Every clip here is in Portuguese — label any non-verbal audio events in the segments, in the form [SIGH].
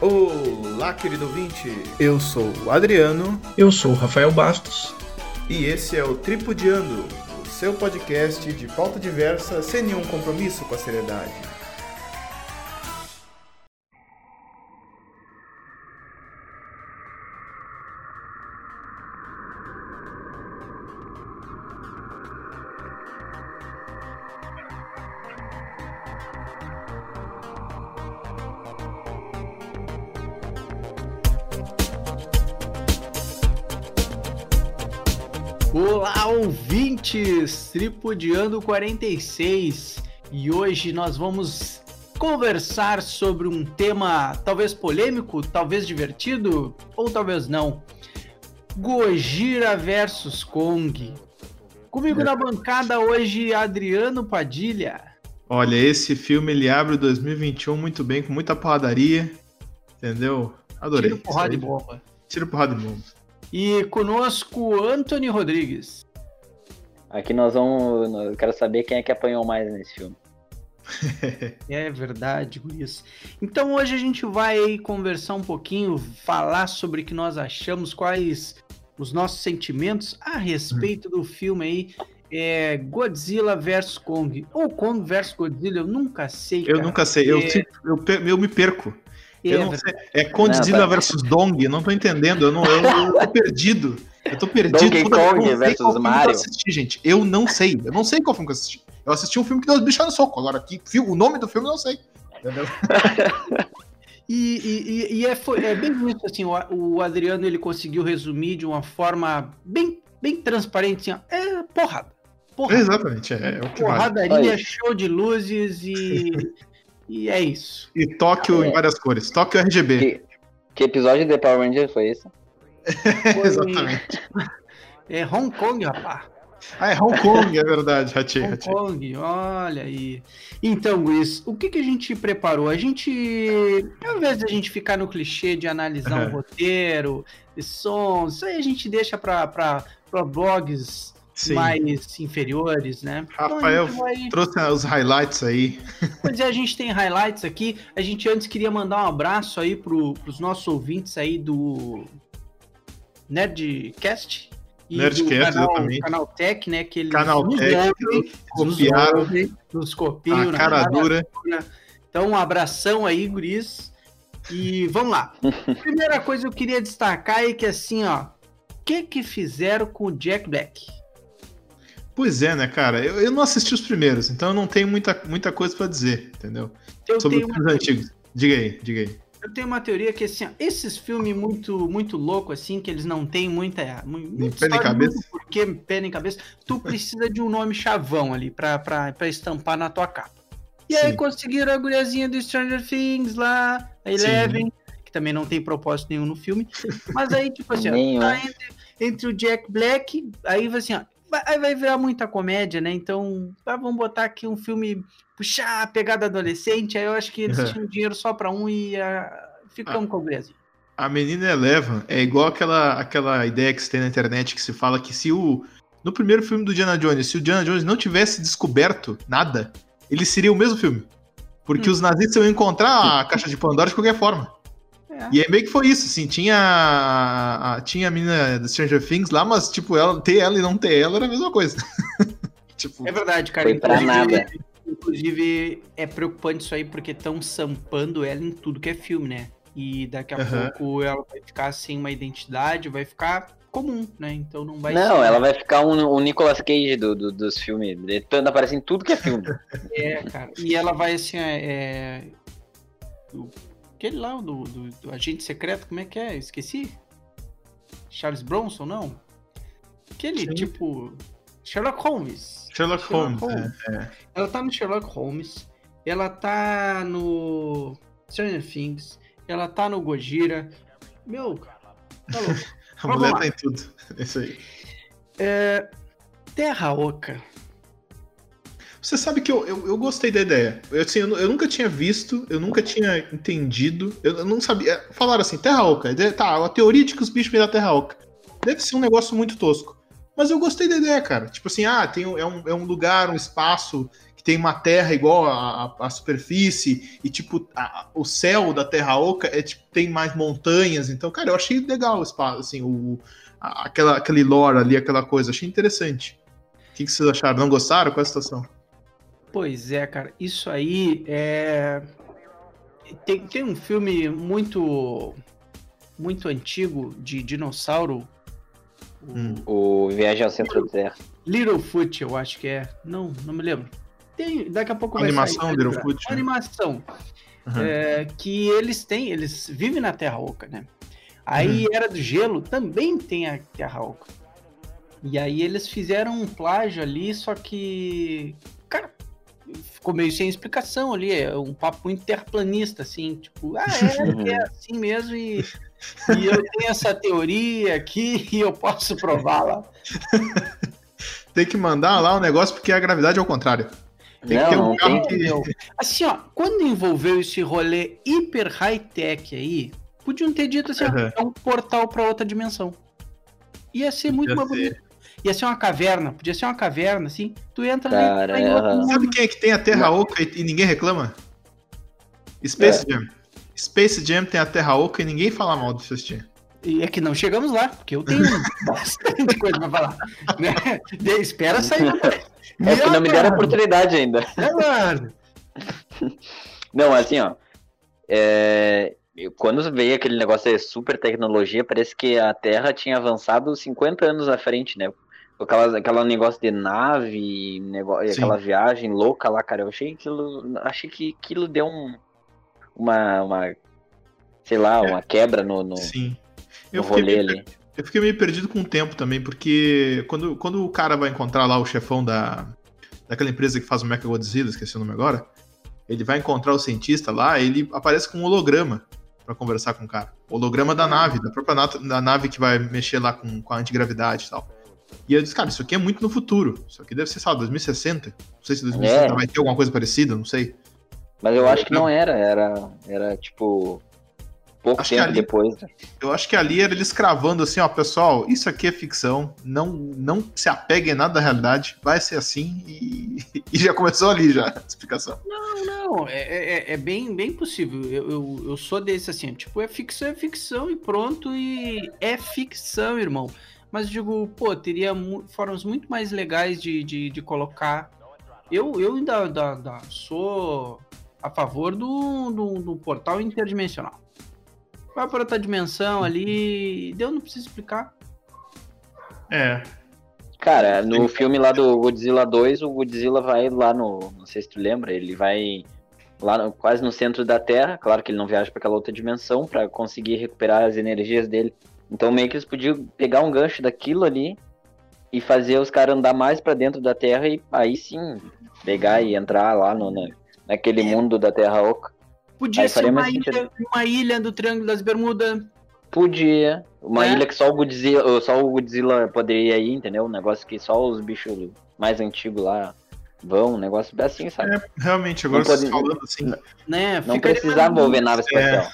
Olá, querido ouvinte. Eu sou o Adriano. Eu sou o Rafael Bastos. E esse é o Tripudiando, o seu podcast de pauta diversa sem nenhum compromisso com a seriedade. Tripudiando 46 e hoje nós vamos conversar sobre um tema talvez polêmico, talvez divertido ou talvez não. Gojira versus Kong. Comigo na bancada hoje, Adriano Padilha. Olha, esse filme ele abre o 2021 muito bem, com muita porradaria, entendeu? Adorei. Tiro porrada de bomba. Tiro porrada de bomba. E conosco, Anthony Rodrigues. Aqui nós vamos. Eu quero saber quem é que apanhou mais nesse filme. [LAUGHS] é verdade, Guris. Então hoje a gente vai conversar um pouquinho, falar sobre o que nós achamos, quais os nossos sentimentos a respeito do filme aí. É Godzilla vs Kong. Ou Kong vs Godzilla, eu nunca sei. Eu nunca sei, eu, É, eu, eu me perco. É Eu não sei. É Godzilla Não, tá. versus Dong, eu não tô entendendo. Eu, não, eu, eu tô [LAUGHS] perdido. Eu tô perdido. Donkey Kong versus Mario. Eu assisti, gente. Eu não sei. Eu não sei qual filme que eu assisti. Eu assisti um filme que deu os bichos no soco. Agora, que, o nome do filme eu não sei. Entendeu? [LAUGHS] E, e- e- é, foi- é bem isso, assim, o, o Adriano ele conseguiu resumir de uma forma bem, bem transparente, assim, ó, é porrada. Porrada. Exatamente. É, é o que vale. Porradaria, Olha. show de luzes e, e é isso. E Tóquio em várias cores. Tóquio RGB. Que, que episódio de Power Ranger foi esse? Foi- [LAUGHS] Exatamente. [LAUGHS] É Hong Kong, rapaz. Ah, é Hong Kong, é verdade. Ratei, Hong ratei. Kong, olha aí. Então, Luiz, o que, que a gente preparou? A gente, ao invés de a gente ficar no clichê de analisar um Uhum. roteiro, e sons, isso aí a gente deixa para blogs Sim. mais inferiores, né? Então, Rafael gente vai- trouxe os highlights aí. Pois é, a gente tem highlights aqui. A gente antes queria mandar um abraço aí pro, pros nossos ouvintes aí do Nerdcast. E Nerdcast, do canal, exatamente. canal Tech, né? Que eles Canal nos Tech, ouvem, nos copiaram ouvem, nos copiam. a na cara verdade. dura. Então, um abração aí, guris. E vamos lá. [LAUGHS] Primeira coisa que eu queria destacar é que assim, ó. O que que fizeram com o Jack Black? Pois é, né, cara? Eu, eu não assisti os primeiros, então eu não tenho muita, muita coisa pra dizer, entendeu? Eu Sobre os uma, antigos. Diga aí, diga aí. eu tenho uma teoria que assim, ó, esses filmes muito muito louco assim, que eles não têm muita, mu- muita pé nem cabeça. muito porquê, pé nem cabeça, tu [LAUGHS] precisa de um nome chavão ali pra, pra, pra estampar na tua capa. E aí Sim. conseguiram a guriazinha do Stranger Things lá, a Eleven, que também não tem propósito nenhum no filme. Mas aí, tipo assim, ó, [LAUGHS] tá entre, entre o Jack Black, aí vai assim, ó, vai, aí vai virar muita comédia, né? Então, ah, vamos botar aqui um filme, puxar a pegada adolescente, aí eu acho que eles tinham dinheiro só pra um e ah, ficamos com o guriazinho. A menina Eleven é igual aquela, aquela ideia que se tem na internet que se fala que se o. No primeiro filme do Diana Jones, se o Diana Jones não tivesse descoberto nada, ele seria o mesmo filme. Porque Hum. os nazistas iam encontrar a caixa de Pandora de qualquer forma. É. E aí meio que foi isso, assim, tinha a, a- tinha a menina do Stranger Things lá, mas tipo, ela, ter ela e não ter ela era a mesma coisa. [LAUGHS] tipo, É verdade, cara. Foi pra nada. Inclusive, é preocupante isso aí, porque estão sampando ela em tudo que é filme, né? E daqui a Aham. pouco ela vai ficar sem uma identidade, vai ficar comum, né? Então não vai não, ser- ela vai ficar um, um Nicolas Cage do, do- dos filmes. Ele tá- aparece em tudo que é filme. É, cara. E ela vai assim, é. é, Aquele lá, do, do, do agente secreto, como é que é? Esqueci? Charles Bronson, não? Aquele Sim. tipo. Sherlock Holmes. Sherlock Holmes. Holmes. é. Ela tá no Sherlock Holmes. Ela tá no Stranger Things. Ela tá no Gojira. Meu, tá louco. [LAUGHS] A Vamos mulher lá. tá em tudo. É [LAUGHS] isso aí. Terra Oca. Você sabe que eu, eu, eu gostei da ideia. Eu, assim, eu, eu nunca tinha visto, eu nunca tinha entendido, eu, não sabia. Falaram assim, Terra Oca. Tá, a teoria de que os bichos vêm da Terra Oca. Deve ser um negócio muito tosco. Mas eu gostei da ideia, cara. Tipo assim, ah, tem, é, um, é um lugar, um espaço que tem uma terra igual a superfície, e tipo, a- o céu da Terra Oca é, tipo, tem mais montanhas. Então, cara, eu achei legal o espaço, assim, o, a- aquela, aquele lore ali, aquela coisa. Achei interessante. O que, que vocês acharam? Não gostaram? Qual é a situação? Pois é, cara. Isso aí é. Tem, tem um filme muito. Muito antigo de dinossauro. O Hum. O Viagem ao Centro da Terra. Littlefoot, eu acho que é. Não, não me lembro. Tem, daqui a pouco vai Animação, sair. Littlefoot, né? animação. Uhum. é, que eles têm, eles vivem na Terra Oca, né? Aí Uhum. Era do Gelo também tem a Terra Oca. E aí eles fizeram um plágio ali, só que, ficou meio sem explicação ali, é um papo muito terraplanista, assim, tipo, ah, é, [LAUGHS] é assim mesmo e, e eu tenho essa teoria aqui [LAUGHS] e eu posso prová-la. [LAUGHS] Tem que mandar lá o negócio porque a gravidade é o contrário. Tem que ter Não, um não carro que. Meu, Assim, ó, quando envolveu esse rolê hiper high-tech aí, podiam ter dito assim, ó, Uhum. é um portal pra outra dimensão. Ia ser muito Podia mais bonito. Ia ser uma caverna, podia ser uma caverna, assim. Tu entra Cara, ali, tá aham. mundo. Sabe quem é que tem a Terra Oca e, e ninguém reclama? Space Jam. Space Jam tem a Terra Oca e ninguém fala mal do Jam. E é que não chegamos lá, porque eu tenho [LAUGHS] bastante coisa pra falar. Né? De- espera sair. É que não me deram oportunidade ainda. É, mano. Não, assim, ó. é, Quando veio aquele negócio de super tecnologia, parece que a Terra tinha avançado 50 anos à frente, né? Aquela, aquela negócio de nave, negócio, Sim. aquela viagem louca lá, cara. Eu achei aquilo. Achei que aquilo deu um. Uma. uma sei lá, uma quebra no, no, Sim. no Eu fiquei, rolê meio, ali. eu fiquei meio perdido com o tempo também, porque quando, quando o cara vai encontrar lá o chefão da, daquela empresa que faz o Mecha Godzilla, esqueci o nome agora, ele vai encontrar o cientista lá, ele aparece com um holograma pra conversar com o cara. Holograma da nave, da própria nata- da nave que vai mexer lá com, com a antigravidade e tal. E eu disse, cara, isso aqui é muito no futuro. Isso aqui deve ser, sei lá, 2060. Não sei se 2060 É. vai ter alguma coisa parecida, não sei. Mas eu acho que não era, era, era tipo. Pouco Acho que tempo ali- depois. né? Eu acho que ali era eles cravando assim, ó, pessoal, isso aqui é ficção, não, não se apeguem a nada da realidade, vai ser assim e, [LAUGHS] e já começou ali já a explicação. Não, não, é, é, é bem, bem possível. Eu, eu, eu sou desse assim, tipo, é ficção, é ficção e pronto, e é ficção, irmão. Mas digo, pô, teria mu- formas muito mais legais de, de, de colocar. Eu, eu ainda, ainda- ainda sou a favor do, do, do portal interdimensional. Vai para outra dimensão ali, deu, não precisa explicar. É. Cara, no filme lá do Godzilla 2, o Godzilla vai lá no. Não sei se tu lembra, ele vai lá no- quase no centro da Terra. Claro que ele não viaja para aquela outra dimensão para conseguir recuperar as energias dele. Então meio que eles podiam pegar um gancho daquilo ali e fazer os caras andar mais para dentro da Terra e aí sim pegar e entrar lá no, na, naquele mundo da Terra Oca. Podia Aí ser uma ilha, uma ilha do Triângulo das Bermudas. Podia. Uma É. ilha que só o Godzilla, só o Godzilla poderia ir, entendeu? Um negócio que só os bichos mais antigos lá vão, um negócio bem assim, sabe? É, realmente, agora vocês pode- falando assim, Né? Não mais envolver nave espacial.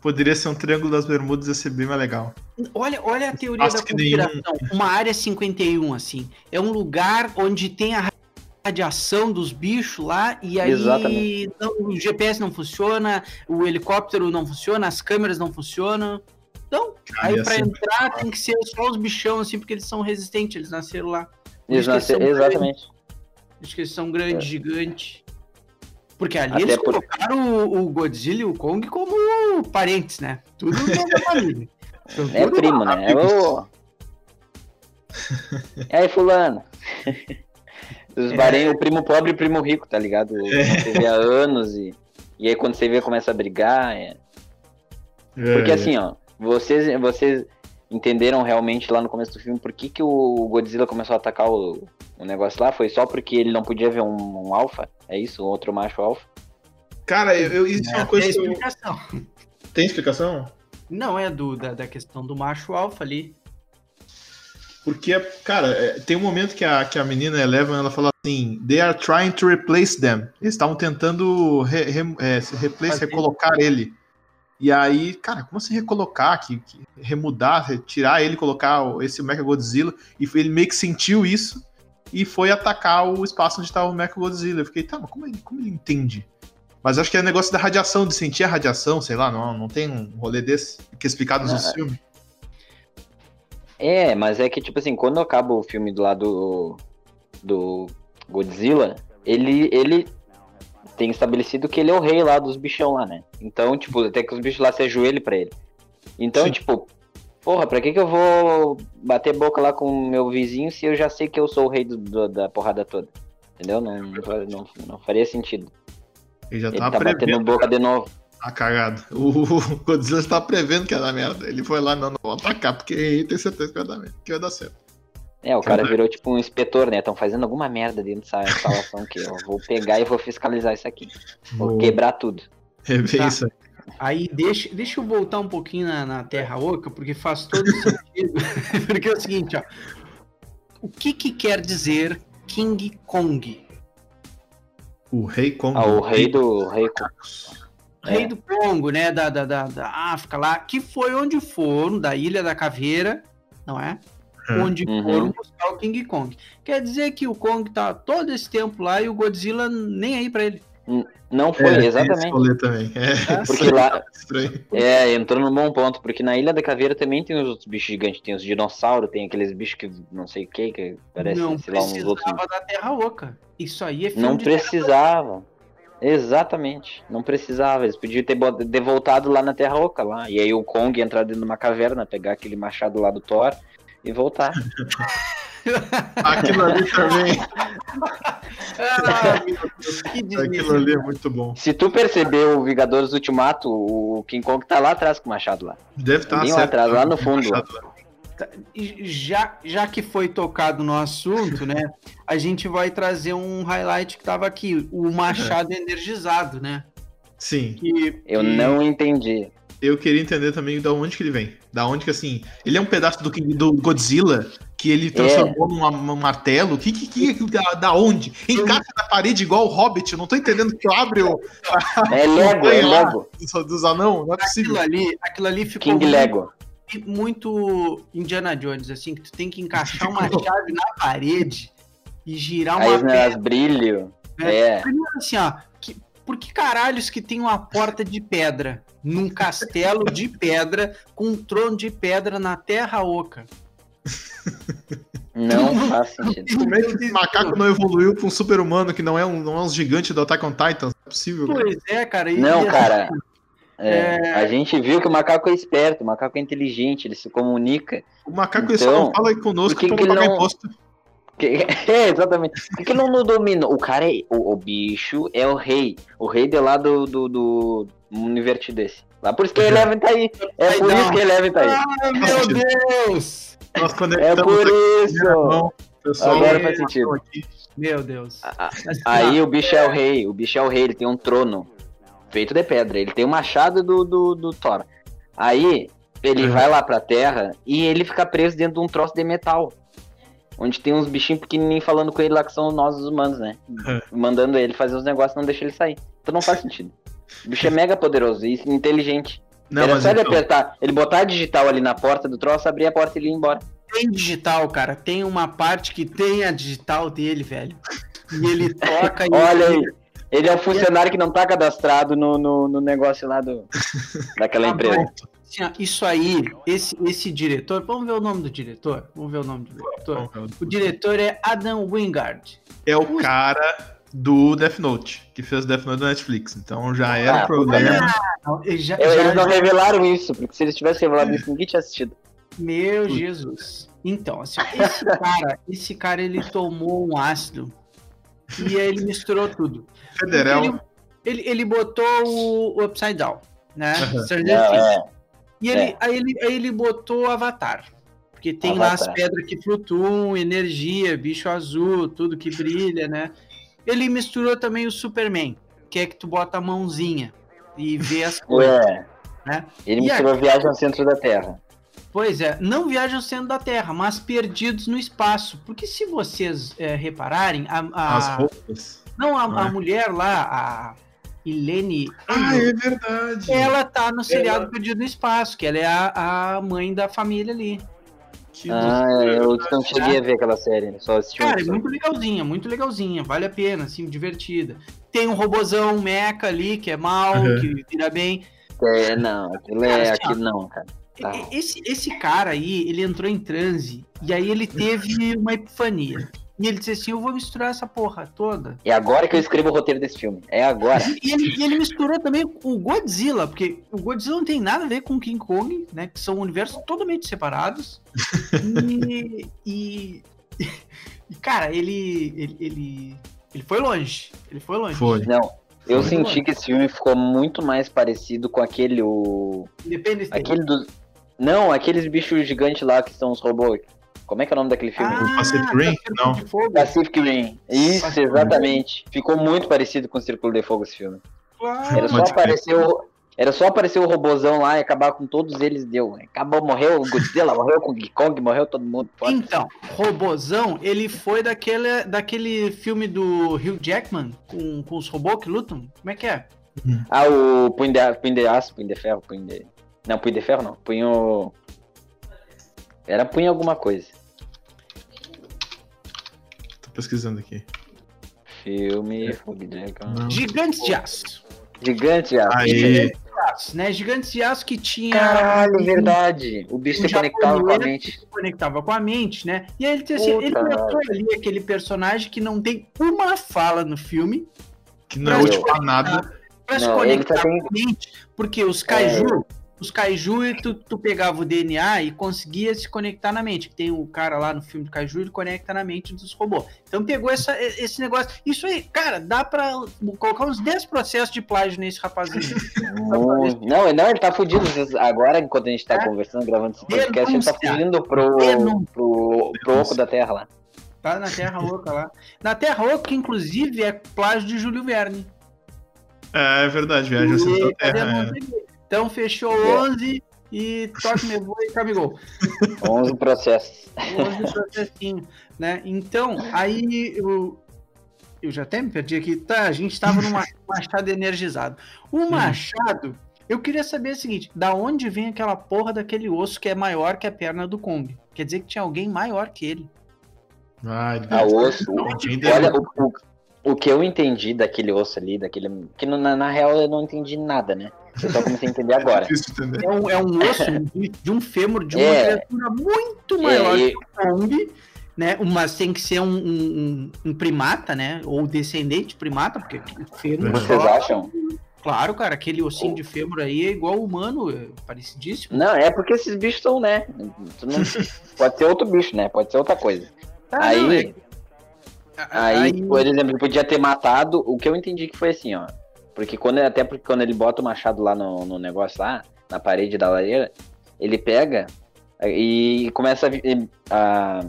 Poderia ser um triângulo das bermudas, ia ser bem mais legal. Olha, olha a teoria Acho da que nenhum- conspiração. Uma área 51, assim. É um lugar onde tem a radiação dos bichos lá e aí Exatamente. não- o GPS não funciona, o helicóptero não funciona, as câmeras não funcionam. Então, Cara, aí ia pra entrar tem que ser só os bichão, assim, porque eles são resistentes, eles nasceram lá. Eles isso que eles nasce- são Exatamente. Acho que eles são grandes, gigantes. Porque ali Até eles por- colocaram o, o Godzilla e o Kong como parentes, né? Tudo da [LAUGHS] família. São É primo, né? É o. E [LAUGHS] aí, fulano? [LAUGHS] Os É. barem, o primo pobre e o primo rico, tá ligado? Você vê há anos e. E aí quando você vê, começa a brigar. é. Porque É, assim, ó, vocês, vocês entenderam realmente lá no começo do filme por que, que o Godzilla começou a atacar o, o negócio lá? Foi só porque ele não podia ver um, um alfa? É isso? Um outro macho alfa? Cara, eu, eu- isso é uma coisa Tem que eu... explicação. Tem explicação? Não, é do, da, da questão do macho alfa ali. Porque, cara, é, tem um momento que a, que a menina Eleven ela fala assim: They are trying to replace them. Eles estavam tentando re, re- é, replace, recolocar ele. E aí, cara, como assim recolocar? Que, que- remudar, re- tirar ele, colocar esse Mecha Godzilla? E foi- ele meio que sentiu isso. e foi atacar o espaço onde estava o Mecha Godzilla. Eu fiquei, tá, mas como ele, como ele entende? Mas acho que é negócio da radiação, de sentir a radiação, sei lá, não, não tem um rolê desse que é explicado nos Ah, filmes. É, mas é que, tipo assim, quando acaba o filme do lado do Godzilla, ele, ele tem estabelecido que ele é o rei lá dos bichão lá, né? Então, tipo, até que os bichos lá se ajoelhem pra ele. Então, Sim. tipo, porra, pra que que eu vou bater boca lá com o meu vizinho se eu já sei que eu sou o rei do- do- da porrada toda? Entendeu? Não, não, não, faria sentido. Ele já Ele tá batendo prevendo boca de novo. a cagada. O Godzilla estava prevendo que ia dar merda. Ele foi lá, não, não vou atacar, porque tem certeza que vai dar merda, que vai dar certo. É, o cara Verdade. virou tipo um inspetor, né? Estão fazendo alguma merda dentro dessa instalação que eu vou pegar e vou fiscalizar isso aqui. Vou quebrar tudo. rever Tá. isso aí. Aí deixa, deixa eu voltar um pouquinho na, na Terra Oca, porque faz todo sentido. [LAUGHS] porque é o seguinte, ó. O que que quer dizer King Kong? O Rei Kong. Ah, o rei do. Rei... Rei É. do Congo, né? Da, da, da, da África lá, que foi onde foram, da Ilha da Caveira, não é? É. Onde Uhum. foram buscar o King Kong. Quer dizer que o Kong tá todo esse tempo lá e o Godzilla nem aí pra ele. Não foi, É, exatamente. também. É, Porque lá. [LAUGHS] É, entrou num bom ponto, porque na Ilha da Caveira também tem os outros bichos gigantes. Tem os dinossauros, tem aqueles bichos que não sei o que, que parece, não sei lá, uns outros. precisava da Terra Oca. Isso aí é filme Não precisava. Exatamente. Não precisava. Eles podiam ter bot- ter voltado lá na Terra Oca lá. E aí o Kong entrar dentro de uma caverna, pegar aquele machado lá do Thor e voltar. Aquilo ali também. [LAUGHS] Ah, meu Deus, que Aquilo ali é muito bom. Se tu percebeu o Vingadores Ultimato, o King Kong tá lá atrás com o machado lá. Deve estar lá atrás, lá no fundo. E Já, já que foi tocado no assunto, né? A gente vai trazer um highlight que tava aqui, o machado energizado, né? Sim. Que, Eu que- não entendi. Eu queria entender também da onde que ele vem. Da onde que, assim, ele é um pedaço do, King- do Godzilla que ele transformou num, num martelo. Que, que, que, da, da onde? Encaixa na parede igual o Hobbit. Eu não tô entendendo que eu abre o É Lego, é. [LAUGHS] Lego. dos, dos anão. Não é possível. Aquilo ali, aquilo ali ficou King muito, Lego. muito Indiana Jones, assim, que tu tem que encaixar uma chave na parede e girar uma Aí as pedra. brilho. É. É. Primeiro assim, ó, por que caralhos que tem uma porta de pedra num castelo de pedra com um trono de pedra na Terra Oca? Não [LAUGHS] faz sentido. Como é que esse macaco não evoluiu pra um super-humano que não é um, não é um gigante do Attack on Titan? Não é possível. cara. Pois é, cara. Não, e- cara. É, É. A gente viu que o macaco é esperto, o macaco é inteligente, ele se comunica. O macaco só Então, não fala conosco não pagar ele não- imposto. Que- [LAUGHS] É, exatamente. Por que, não, não dominou? O cara é. O, o bicho é o rei. O rei de lá do, do, do mundo invertido desse. Lá por isso que a Eleven tá aí. É por isso que a Eleven tá aí. Ai, meu Deus! Nós É por isso. irmão. Pessoal, Agora faz sentido. aqui. Meu Deus. A- a- Mas, Aí o bicho é o rei. O bicho é o rei, ele tem um trono feito de pedra. Ele tem o machado do, do, do Thor. Aí ele Uhum. vai lá pra terra e ele fica preso dentro de um troço de metal. Onde tem uns bichinhos pequenininhos falando com ele lá que são nós os humanos, né? Uhum. Mandando ele fazer os negócios não deixa ele sair. Então não faz [LAUGHS] sentido. O bicho é mega poderoso e inteligente. Não, Era só ele então, apertar, ele botar a digital ali na porta do troço, abrir a porta e ele ir embora. Tem digital, cara. Tem uma parte que tem a digital dele, velho. E ele [LAUGHS] toca e. Olha aí. Ele é um funcionário que não tá cadastrado no, no, no negócio lá do, [LAUGHS] daquela Ah, empresa. Assim, ó, Isso aí, esse, esse diretor. Vamos ver o nome do diretor? Vamos ver o nome do diretor. O diretor é Adam Wingard. é o cara do Death Note, que fez Death Note na Netflix. Então já era um Ah, problema. Não, já- já- eles não revelaram isso, porque se eles tivessem revelado isso, ninguém tinha assistido. Meu Jesus. Então, assim, esse cara, esse cara, ele tomou um ácido e aí ele misturou tudo. Federal. Ele, ele, ele botou o, o Upside Down, né? Things. é. E ele, É. aí, ele, aí ele botou Avatar. Porque tem lá as Avatar. pedras que flutuam, energia, bicho azul, tudo que brilha, né? Ele misturou também o Superman, que é que tu bota a mãozinha e vê as [LAUGHS] coisas. Ué. né? Ele E misturou viagem ao centro da Terra. Pois é, não viajam ao centro da Terra, mas perdidos no espaço. Porque se vocês é, repararem, a, a- As roupas. não a, a É. mulher lá, a Helene, Ah, é verdade. ela tá no seriado Perdido no Espaço, que ela é a, a mãe da família ali. Ah, eu não cheguei a ver aquela série, só assisti um Cara, é muito legalzinha, muito legalzinha. Vale a pena, assim, divertida. Tem um robozão, um mecha ali, que é mal, Uhum. que vira bem. É, não, aquilo Cara, é assim, ó. aquilo não, cara. Tá. Esse, esse cara aí, ele entrou em transe, e aí ele teve uma epifania. E ele disse assim, eu vou misturar essa porra toda. É agora que eu escrevo o roteiro desse filme. É agora. E ele, e ele misturou também o Godzilla, porque o Godzilla não tem nada a ver com o King Kong, né? Que são universos totalmente separados. E, e, e, cara, ele, ele, ele, ele foi longe. Ele foi longe. Foi. Não, eu Foi senti longe. que esse filme ficou muito mais parecido com aquele o Independence aquele dos Não, aqueles bichos gigantes lá que são os robôs. Como é que é o nome daquele filme? Ah, Pacific Rim? Não. Pacific Rim. Isso, Pacific Rim. exatamente. Ficou muito parecido com o Círculo de Fogo esse filme. Claro. Era só Pode crer. aparecer o era só aparecer o robozão lá e acabar com todos eles, deu. Acabou, morreu o Godzilla, morreu o King Kong, morreu todo mundo. Foda. Então, Robozão, ele foi daquele, daquele filme do Hugh Jackman com, com os robôs que lutam. Como é que é? Ah, o punho de, punho de aço, punho de ferro, punho de... Não, punho de ferro não, punho... Era punho alguma coisa. Pesquisando aqui. Filme, Fogo de. Gigantes de Aço. Gigante aço. Aí, Aço, né? Gigantes de Aço que tinha. Caralho, verdade. O bicho Um se conectava com a mente. se conectava com a mente, né? E aí ele, tem assim, ele botou ali aquele personagem que não tem uma fala no filme que não é útil pra nada. pra se Não, conectar com a mente. Porque os kaiju, os kaiju, e tu, tu pegava o DNA e conseguia se conectar na mente. Tem o cara lá no filme do kaiju, ele conecta na mente dos robôs. Então pegou essa, esse negócio. Isso aí, cara, dá pra colocar uns 10 processos de plágio nesse rapazinho. [LAUGHS] Não, não, ele tá fudido. Agora, enquanto a gente tá É. conversando, gravando esse podcast, ele tá fugindo pro, pro, pro oco da terra lá. Tá na Terra Oca lá. Na Terra Oca, que inclusive é plágio de Júlio Verne. É, é verdade, viagem ao centro da E Terra. é. Então fechou É. 11 e toque me voa e camigou. [LAUGHS] 11 processos. 11 processinho, né? Então, aí eu, eu já até me perdi aqui. Tá, a gente tava [LAUGHS] num machado energizado. O machado, eu queria saber o seguinte: da onde vem aquela porra daquele osso que é maior que a perna do Kong? Quer dizer que tinha alguém maior que ele. Ah, ele A osso. Olha, o, o, o que eu entendi daquele osso ali, daquele. Que no- na, na real eu não entendi nada, né? Eu só comecei a entender agora. entender. É um, é um osso de, um fêmur de uma É. criatura muito maior É, e- que o Kong, né? Mas tem que ser um, um- um- primata, né? Ou descendente de primata, porque o fêmur. Vocês acham? Claro, cara, aquele ossinho de fêmur aí é igual ao humano, é parecidíssimo. Não, é porque esses bichos são, né? [LAUGHS] Pode ser outro bicho, né? Pode ser outra coisa. Ah, aí, não, é- aí, por exemplo, ele podia ter matado. O que eu entendi que foi assim, ó. Porque quando até porque quando ele bota o machado lá no, no negócio lá, na parede da lareira, ele pega e começa a, a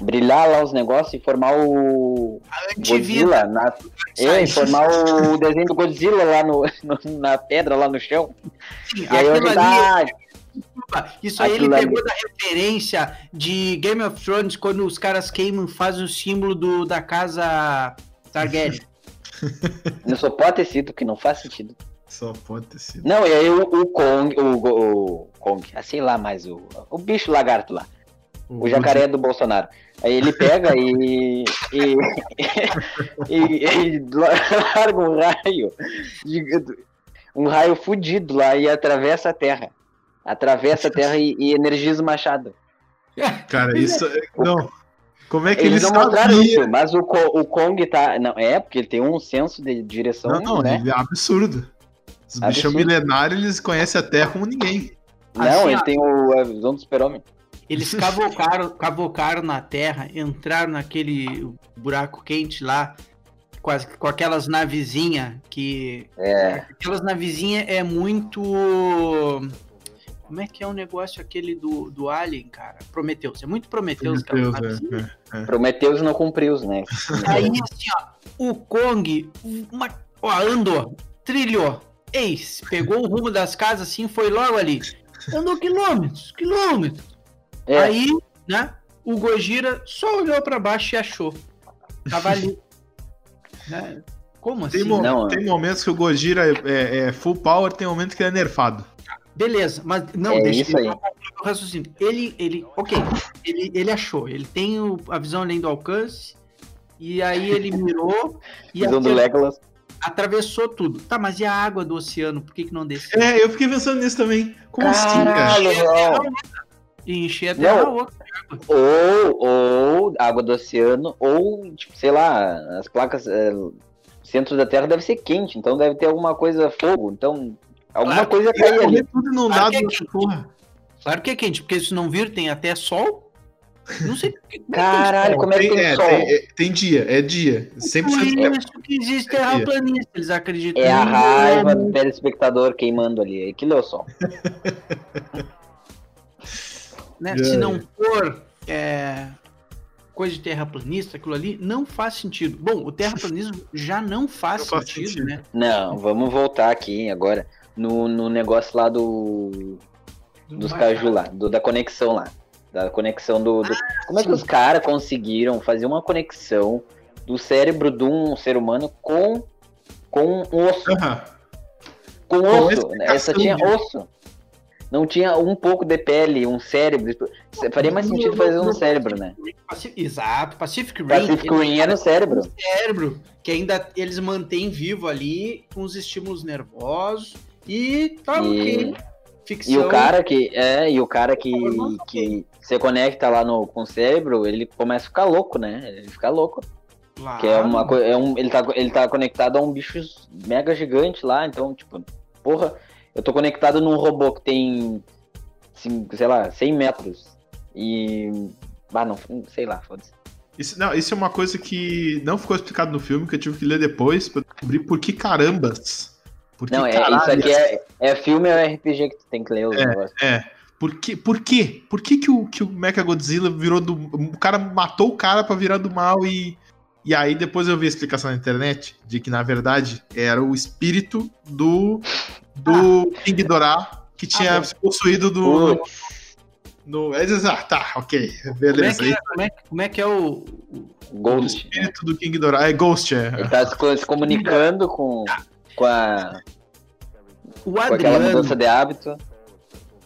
brilhar lá os negócios e formar o. Godzilla na, é, formar o desenho do Godzilla lá no, no- na pedra lá no chão. Sim, E aí já ali, ah, desculpa, isso aí ele aquilo ali- pegou da referência de Game of Thrones, quando os caras queimam, fazem o símbolo do, da casa Targaryen. Não só pode ter sido, que não faz sentido. Só pode ter sido. Não, e aí o, o Kong, o, o Kong, ah, sei lá mais, o, o bicho lagarto lá, o jacaré do Bolsonaro. Aí ele pega e. e, [LAUGHS] e, e [LAUGHS] larga um raio. Um raio fudido lá e atravessa a terra. Atravessa a terra e, e energiza o machado. Cara, isso. é- Não. Como é que Eles eles não mostraram isso, mas o, o Kong tá. Não, é, porque ele tem um senso de direção, Não, não, né? ele é absurdo. Os bichos milenários, eles conhecem a Terra como ninguém. Não, Assim, ele ó. tem o, a visão do super-homem. Eles [LAUGHS] cavocaram, cavocaram na terra, entraram naquele buraco quente lá, com, as- com aquelas navezinhas que. É. Aquelas navezinhas é muito. Como é que é o negócio aquele do, do Alien, cara? Prometheus. É muito Prometheus, aquela Deus, navezinha. é, é. Prometeus não cumpriu, né? [LAUGHS] Aí, assim, ó, o Kong uma, ó, andou, trilhou, eis, pegou o rumo das casas, assim, foi logo ali. Andou quilômetros, quilômetros. É, Aí, né, o Gojira só olhou pra baixo e achou. Tava ali. [LAUGHS] né? Como assim? Tem, mo- Não, tem momentos que o Gojira é, é- é full power, tem momentos que ele é nerfado. Beleza, mas não, É deixa isso aí. eu o raciocínio. Ele, ele, ok, ele, ele achou, ele tem o- a visão além do alcance, e aí ele mirou [LAUGHS] e Visão do Legolas. atravessou tudo. Tá, mas e a água do oceano? Por que, que não desceu? É, eu fiquei pensando nisso também. Como assim, cara? E encher a terra Não. outra. Ou, ou água do oceano, ou, tipo, sei lá, as placas. É, centro da Terra deve ser quente, então deve ter alguma coisa fogo. Então, alguma Claro. coisa Ia cai ali. tudo inundado Claro que é porra. Claro que é quente, porque se não vir, tem até sol. Não sei por que. Caralho, como é que tem é, sol? tem, é, tem dia, é dia. Por 100% isso que existe terraplanista, eles acreditam. É a no- raiva do telespectador queimando ali. Aquilo é o sol. [LAUGHS] né? É. Se não for é, coisa de terraplanista, aquilo ali não faz sentido. Bom, o terraplanismo já não faz, Não faz sentido, sentido. né? Não, vamos voltar aqui agora no, no negócio lá do. Dos caju lá, do- da conexão lá. Da conexão do. do- como é que sim. os caras conseguiram fazer uma conexão do cérebro de um ser humano com, com um osso? Aham. Com Com osso. explicação Essa tinha de- osso. Não tinha um pouco de pele, um cérebro. Faria mais sentido fazer um cérebro, né? Exato, Pacific Rim. Pacific Rim era o cérebro. cérebro que ainda eles mantêm vivo ali com os estímulos nervosos e tá E- ok. Ficção. E o cara que é, e o cara que, Normal, que se conecta lá no, com o cérebro, ele começa a ficar louco, né? Ele fica louco. Claro. Que é uma. É um, ele, tá, ele tá conectado a um bicho mega gigante lá, então, tipo, porra, eu tô conectado num robô que tem, sei lá, 100 metros. E. Ah, não, sei lá, foda-se. Isso, não, isso é uma coisa que não ficou explicado no filme, que eu tive que ler depois pra descobrir por que carambas. Por que Não, é, caralho isso aqui é, é filme ou é RPG que tu tem que ler os negócios. É. Por que, por quê? Por que, que o, que o Mechagodzilla virou do. O cara matou o cara pra virar do mal e. E aí depois eu vi a explicação na internet de que, na verdade, era o espírito do. Do King Dorá que tinha Ah, se possuído do. No, é, ah, tá, ok. Como é, Beleza. que Aí, é, como, é, como é que é o. o- o Ghost. né? espírito do King Dorá é Ghost, é. Ele tá se, co- se comunicando com, com, a, O com aquela Adriano, mudança de hábito.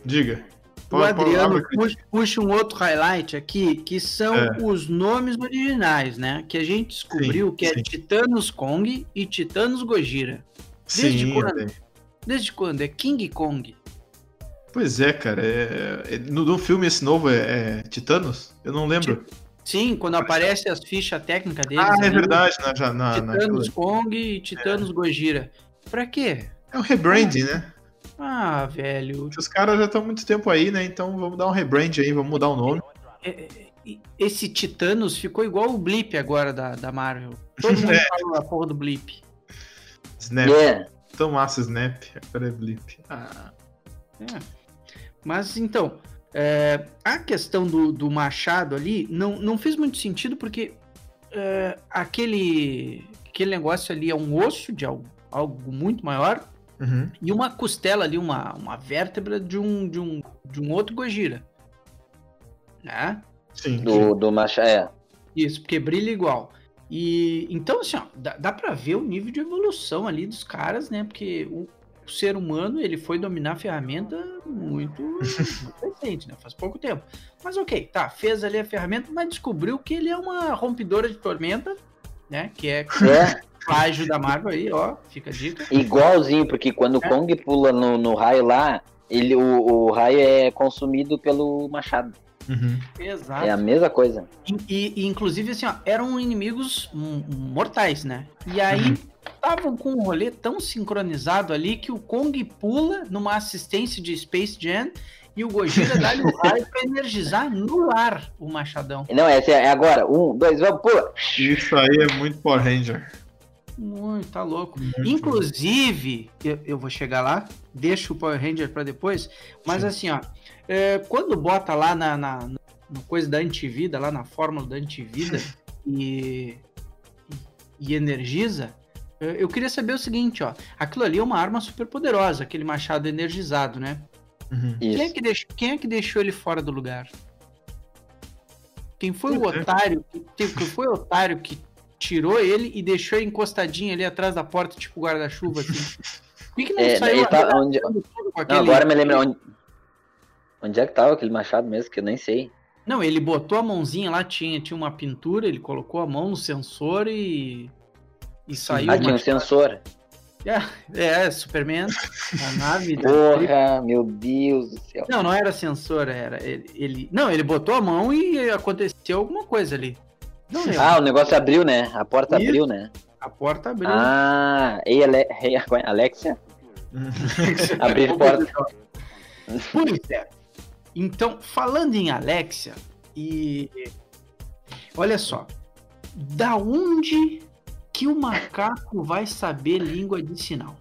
Diga. o Adriano puxa, puxa um outro highlight aqui, que são É. os nomes originais, né? Que a gente descobriu Sim, que é sim. Titanos Kong e Titanos Gojira. Desde Sim, quando? até. Desde quando? É King Kong. Pois é, cara. é- é- no, no filme esse novo é, é Titanos? Eu não lembro. Sim, quando aparece as fichas técnicas deles. ah, é ali, verdade. Na, na, na- Titanos Kong e Titanos Gojira. Pra quê? é um rebranding, né? Ah, velho. Os caras já estão há muito tempo aí, né? Então vamos dar um rebrand aí, vamos mudar o nome. É, é, é, Esse Titanos ficou igual o Blip agora da, da Marvel. Todo mundo [LAUGHS] É. fala a porra do Blip. Snap. Yeah. Tão massa Snap. Agora é Blip. Ah, É. Mas então, é, a questão do, do machado ali não, não fez muito sentido porque é, aquele, aquele negócio ali é um osso de algo, algo muito maior uhum. e uma costela ali, uma, uma vértebra de um, de, um, de um outro Gojira. Né? Sim. Do, do Machado. É. Isso, porque brilha igual. E então, assim, ó, dá, dá pra ver o nível de evolução ali dos caras, né? Porque o, o ser humano ele foi dominar a ferramenta muito, muito [LAUGHS] recente, né? Faz pouco tempo. Mas ok, tá, fez ali a ferramenta, mas descobriu que ele é uma rompedora de tormenta, né? Que é É, plágio da Marvel aí, ó, fica a dica. igualzinho, porque quando o É. Kong pula no, no raio lá, ele, o, o raio é consumido pelo Machado. Uhum. Exato. É a mesma coisa. E, e- e, inclusive, assim, ó, eram inimigos mortais, né? E aí estavam com um rolê tão sincronizado ali que o Kong pula numa assistência de Space Jam e o Gojira dá-lhe o [LAUGHS] raio pra energizar no ar o machadão. Não, essa é agora. Um, dois, vamos, pula. Isso aí é muito Power Ranger. Muito, tá louco. Muito. Inclusive, eu, eu vou chegar lá, deixo o Power Ranger pra depois, mas Sim. assim, ó, é, quando bota lá na, na, na coisa da antivida, lá na fórmula da antivida [LAUGHS] e, e energiza, é, eu queria saber o seguinte, ó, aquilo ali é uma arma super poderosa, aquele machado energizado, né? Uhum. Quem é, que deixou, quem é que deixou ele fora do lugar? Quem foi o é. otário? Quem foi o [LAUGHS] otário que tirou ele e deixou ele encostadinho ali atrás da porta, tipo guarda-chuva, assim? [LAUGHS] Por que, que não É, saiu tá- onde- Não, aquele- agora me lembra onde. Onde é que tava aquele machado mesmo, que eu nem sei. Não, ele botou a mãozinha lá, tinha, tinha uma pintura, ele colocou a mão no sensor e. E saiu. ah, tinha um sensor. É, Superman, a nave. da- Porra, meu Deus do céu. Não, não era sensor, era. Ele, ele- Não, ele botou a mão e aconteceu alguma coisa ali. Não. Ah, o negócio abriu, né? A porta Isso. abriu, né? A porta abriu. Ah, ei, Ale... [LAUGHS] Alexia? [LAUGHS] abrir porta. Pois é. Então, falando em Alexia, e. Olha só. Da onde que o macaco vai saber língua de sinal?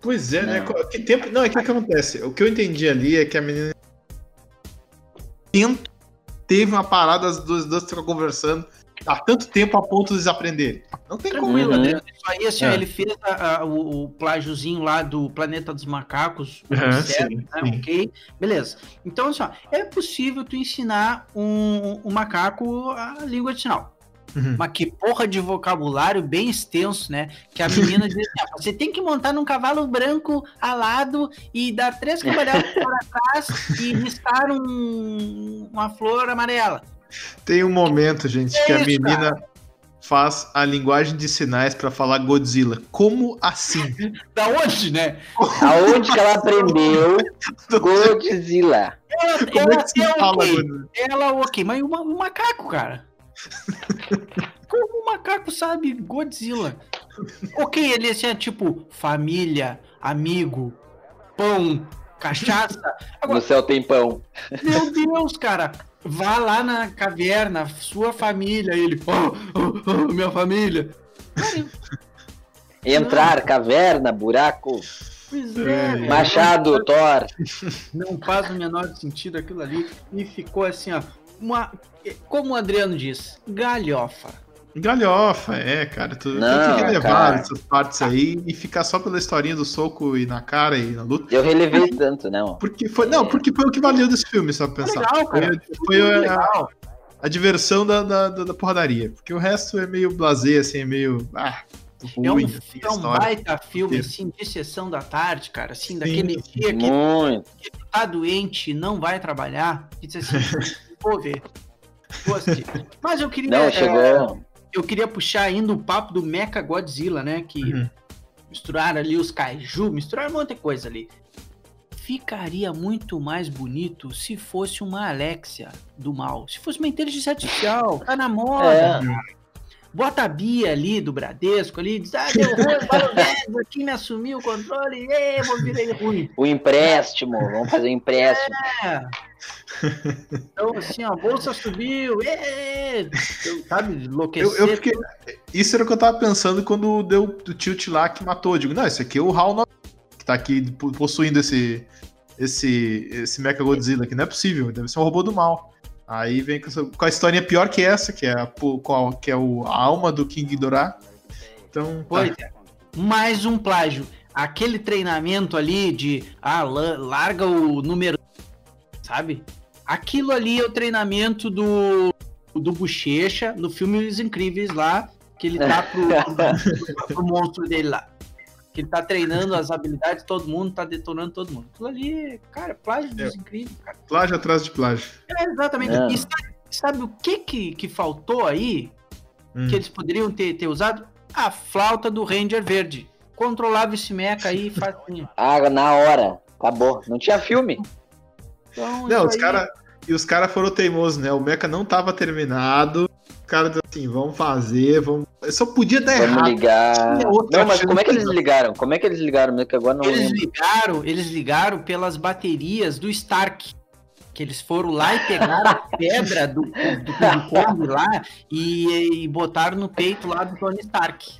Pois é, né? Não. Co- Que tempo. Não, é que o que acontece? O que eu entendi ali é que a menina. Tempo teve uma parada, as duas, duas ficam conversando há tanto tempo a ponto de eles aprenderem. Não tem como. Uhum. Adriano. Isso aí, assim, ó, É. ele fez a- a- o, o plágiozinho lá do Planeta dos Macacos, Aham, certo, sim, né? sim. Ok? Beleza. Então, assim, ó, é possível tu ensinar um, um macaco a língua de sinal. Uhum. Mas que porra de vocabulário bem extenso, né? Que a menina diz assim, ó, você tem que montar num cavalo branco alado e dar três cambalhotas para trás e riscar um- uma flor amarela. Tem um momento, gente, que a isso, menina faz a linguagem de sinais pra falar Godzilla. Como assim? Da onde, né? Aonde que ela aprendeu [LAUGHS] Godzilla? Ela, Como é que se ela- fala ok. Godzilla? Ela, ok, mas o, o macaco, cara. [LAUGHS] Como o macaco sabe Godzilla? Ok, ele assim, é tipo família, amigo, pão, cachaça. No céu tem pão. Meu Deus, cara. Vá lá na caverna, sua família. Ele, oh, oh, oh, minha família. Cara, [LAUGHS] Entrar, caverna, buraco, pois é, velho. machado, Thor. Não faz o menor sentido aquilo ali. E ficou assim, ó. Uma, como o Adriano diz, galhofa. Galhofa, é, cara. Tu Não, tem que relevar cara. essas partes aí e ficar só pela historinha do soco e na cara e na luta. Eu relevei tanto, não. Porque foi, não, porque foi o que valeu desse filme, só pra pensar. Legal, cara. Foi, foi a, legal. a diversão da, da, da, da porradaria. Porque o resto é meio blasé, assim, é meio. Ah, ruim, É um, assim, é um baita filme, assim, de sessão da tarde, cara, assim, Sim, daquele sim. dia que Muito. tu tá doente e não vai trabalhar, e diz assim, [LAUGHS] vou ver. Vou assistir. Mas eu queria, Não, é, chegou. Eu queria puxar ainda o papo do Mecha Godzilla, né, que Uhum. misturaram ali os kaiju, misturaram um monte de coisa ali. Ficaria muito mais bonito se fosse uma Alexia do mal. Se fosse uma inteligência artificial, tá na moda. É. Bota a Bia ali do Bradesco ali, diz, ah, deu ruim, aqui me assumiu o controle, ê, vou virar ele ruim. O empréstimo, vamos fazer um empréstimo. É. [LAUGHS] Então, assim, ó, a bolsa subiu, ê, eu, sabe, enlouquecer. Eu, eu fiquei. Isso era o que eu tava pensando quando deu o tilt lá que matou. Eu digo, não, esse aqui é o HAL 9, que tá aqui possuindo esse. Esse, esse Mecha Godzilla aqui. Não é possível, deve ser um robô do mal. Aí vem com, essa- com a historinha pior que essa, que é a, qual- que é o, a alma do King Ghidorah. Então, tá. é. Mais um plágio. Aquele treinamento ali de, ah, la- larga o número, sabe? Aquilo ali é o treinamento do, do Bochecha no filme Os Incríveis lá, que ele tá pro, pro, [LAUGHS] pro monstro dele lá. Que ele tá treinando as habilidades de todo mundo, tá detonando todo mundo. Aquilo ali, cara, plágio dos Incríveis, cara. plágio atrás de plágio. É, exatamente. Não. E sabe, sabe o que, que que faltou aí? Hum. que eles poderiam ter, ter usado? A flauta do Ranger Verde. Controlava esse meca aí facinho. Ah, na hora. Acabou. Não tinha filme. Então, Não, os aí- caras. E os caras foram teimosos, né? O Mecha não tava terminado. Os caras assim, vamos fazer, vamos. Só podia dar Vamos errado. ligar. Não, mas como é que eles ligaram? Como é que eles ligaram mesmo? Que agora não Eles lembro. ligaram, eles ligaram pelas baterias do Stark. Que eles foram lá e pegaram a pedra do, do King Kong lá e, e botaram no peito lá do Tony Stark.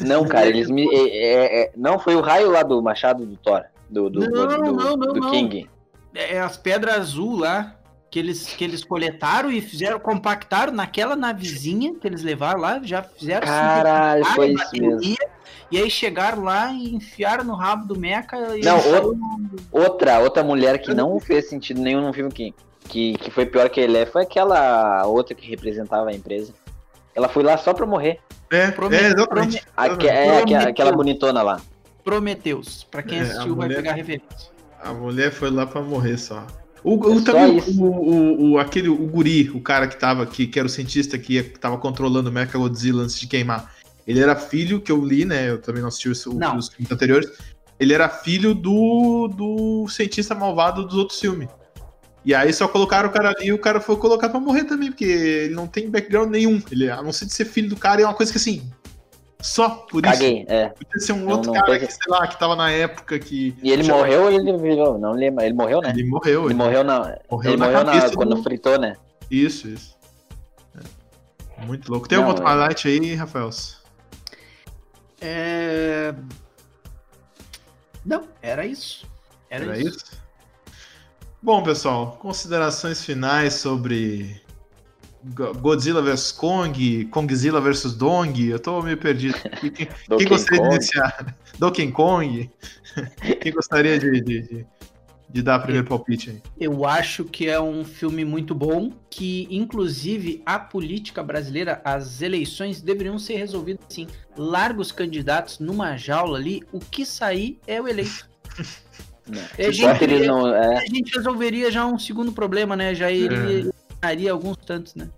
Não, cara, eles me. é- é- é- não, foi o raio lá do machado do Thor. Do, do, Não, do, do- não, não, do não. King. É as pedras azul lá que eles, que eles coletaram e fizeram, compactaram naquela navezinha que eles levaram lá, já fizeram Caralho, sintetizaram foi isso mesmo. bateria, E aí chegaram lá e enfiaram no rabo do Mecha e Não, saiu Outra, outra mulher que não fez sentido nenhum no filme que, que, que foi pior que ele é, foi aquela outra que representava a empresa. Ela foi lá só pra morrer. É, é exatamente. Aque- Exatamente. é, aque- Prometeu. aquela bonitona lá. Prometheus. Pra quem É, assistiu vai mulher- pegar referência. A mulher foi lá pra morrer só. O, o- É só também o, o, o- aquele, o guri, o cara que tava aqui, que era o cientista que, ia- que tava controlando o Mechagodzilla antes de queimar. Ele era filho, que eu li, né? Eu também não assisti os, Não. os filmes anteriores. Ele era filho do, do cientista malvado dos outros filmes. E aí só colocaram o cara ali e o cara foi colocado pra morrer também, porque ele não tem background nenhum. Ele, a não ser de ser filho do cara, é uma coisa que assim. Só por isso. Caguei, é. Podia ser um Não, outro não cara que, sei lá, que tava na época que. E ele Já- morreu ou ele virou? Não lembro. Ele morreu, né? Ele morreu. Ele morreu na. morreu Ele na morreu na, quando do- fritou, né? Isso, isso. É. Muito louco. Tem Não, algum outro é- highlight aí, Rafael? É... Não, era isso. Era, Era isso. isso? Bom, pessoal, considerações finais sobre Godzilla vs Kong, Kongzilla vs Dong. Eu tô meio perdido. Quem, [LAUGHS] quem gostaria de Kong. iniciar? [LAUGHS] Donkey Kong? [LAUGHS] Quem gostaria de, de, de, de dar primeiro palpite aí? Eu acho que é um filme muito bom, que inclusive a política brasileira, as eleições deveriam ser resolvidas assim. Larga os candidatos numa jaula ali, o que sair é o eleito. Não. É, Se gente, ele no. É, A gente resolveria já um segundo problema, né? Já iria eliminaria alguns tantos, né?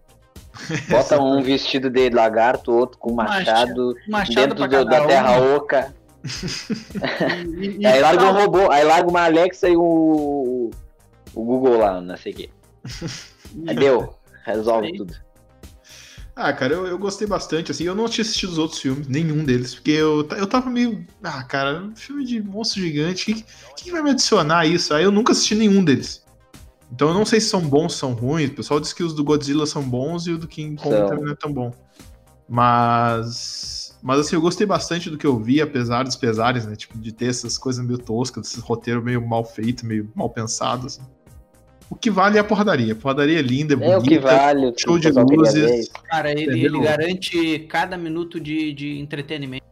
bota um vestido de lagarto, outro com machado, Machado dentro do- da um. terra oca. E, [LAUGHS] e- aí larga um tal. robô, aí larga uma Alexa e o. O Google lá, não sei o quê. [LAUGHS] Aí deu. Resolve Aí. tudo. Ah, cara, eu, eu gostei bastante, assim, eu não tinha assistido os outros filmes, nenhum deles, porque eu, eu tava meio, ah, cara, filme de monstro gigante, o que, que vai me adicionar a isso? Aí eu nunca assisti nenhum deles. Então eu não sei se são bons ou são ruins, o pessoal diz que os do Godzilla são bons e o do King Kong São. também não é tão bom. Mas, mas assim, eu gostei bastante do que eu vi, apesar dos pesares, né, tipo, de ter essas coisas meio toscas, esse roteiro meio mal feito, meio mal pensado, assim. O que vale é a porradaria, a porradaria é linda, é É o que bonita, vale. o que show o de luzes. Cara, ele, ele garante cada minuto de, de entretenimento.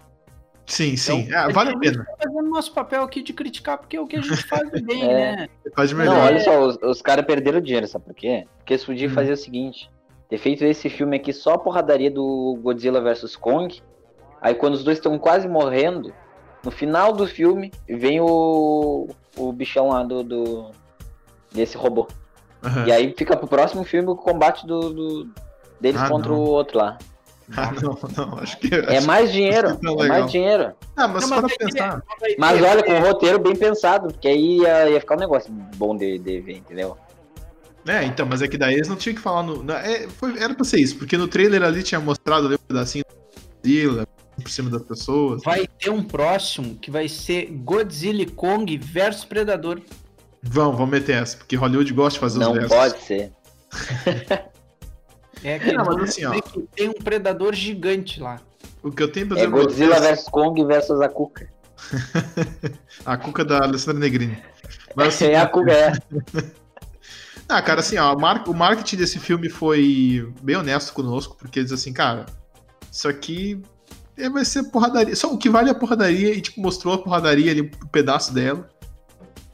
Sim, sim, Então, é, vale a pena. tá fazendo nosso papel aqui de criticar, porque é o que a gente faz [LAUGHS] bem, É. né? Faz Não, melhor. olha só, os, os caras perderam dinheiro, sabe por quê? Porque eles podiam Hum. fazer o seguinte: ter feito esse filme aqui só a porradaria do Godzilla vs Kong. Aí quando os dois estão quase morrendo, no final do filme vem o, o bichão lá do, do- desse robô. Aham. E aí fica pro próximo filme o combate do, do- deles Ah, contra não. o outro lá. Ah, [LAUGHS] não, não, acho que. É acho- mais dinheiro, que não é mais dinheiro. Ah, mas Não, mas vai pensar. ter- Mas ter- olha, com o roteiro bem pensado, porque aí ia, ia ficar um negócio bom de, de ver, entendeu? É, então, mas é que daí eles não tinham que falar no. na- é, foi- era pra ser isso, porque no trailer ali tinha mostrado ali um pedacinho do Godzilla por cima das pessoas. Vai ter um próximo que vai ser Godzilla e Kong versus Predador. Vão, vão meter essa, porque Hollywood gosta de fazer Não os versos. pode ser. [LAUGHS] É que Não, mas assim, ó. que tem um predador gigante lá. O que eu tenho pra É dizer pra Godzilla vocês- vs Kong versus a Cuca. [LAUGHS] A cuca da Alessandra Negrini. Mas assim, É a Cuca, é. [LAUGHS] Ah, cara, assim, ó, o mar- o marketing desse filme foi bem honesto conosco, porque eles assim, cara, isso aqui é, vai ser porradaria. Só o que vale é a porradaria e, tipo, mostrou a porradaria ali, um pedaço dela.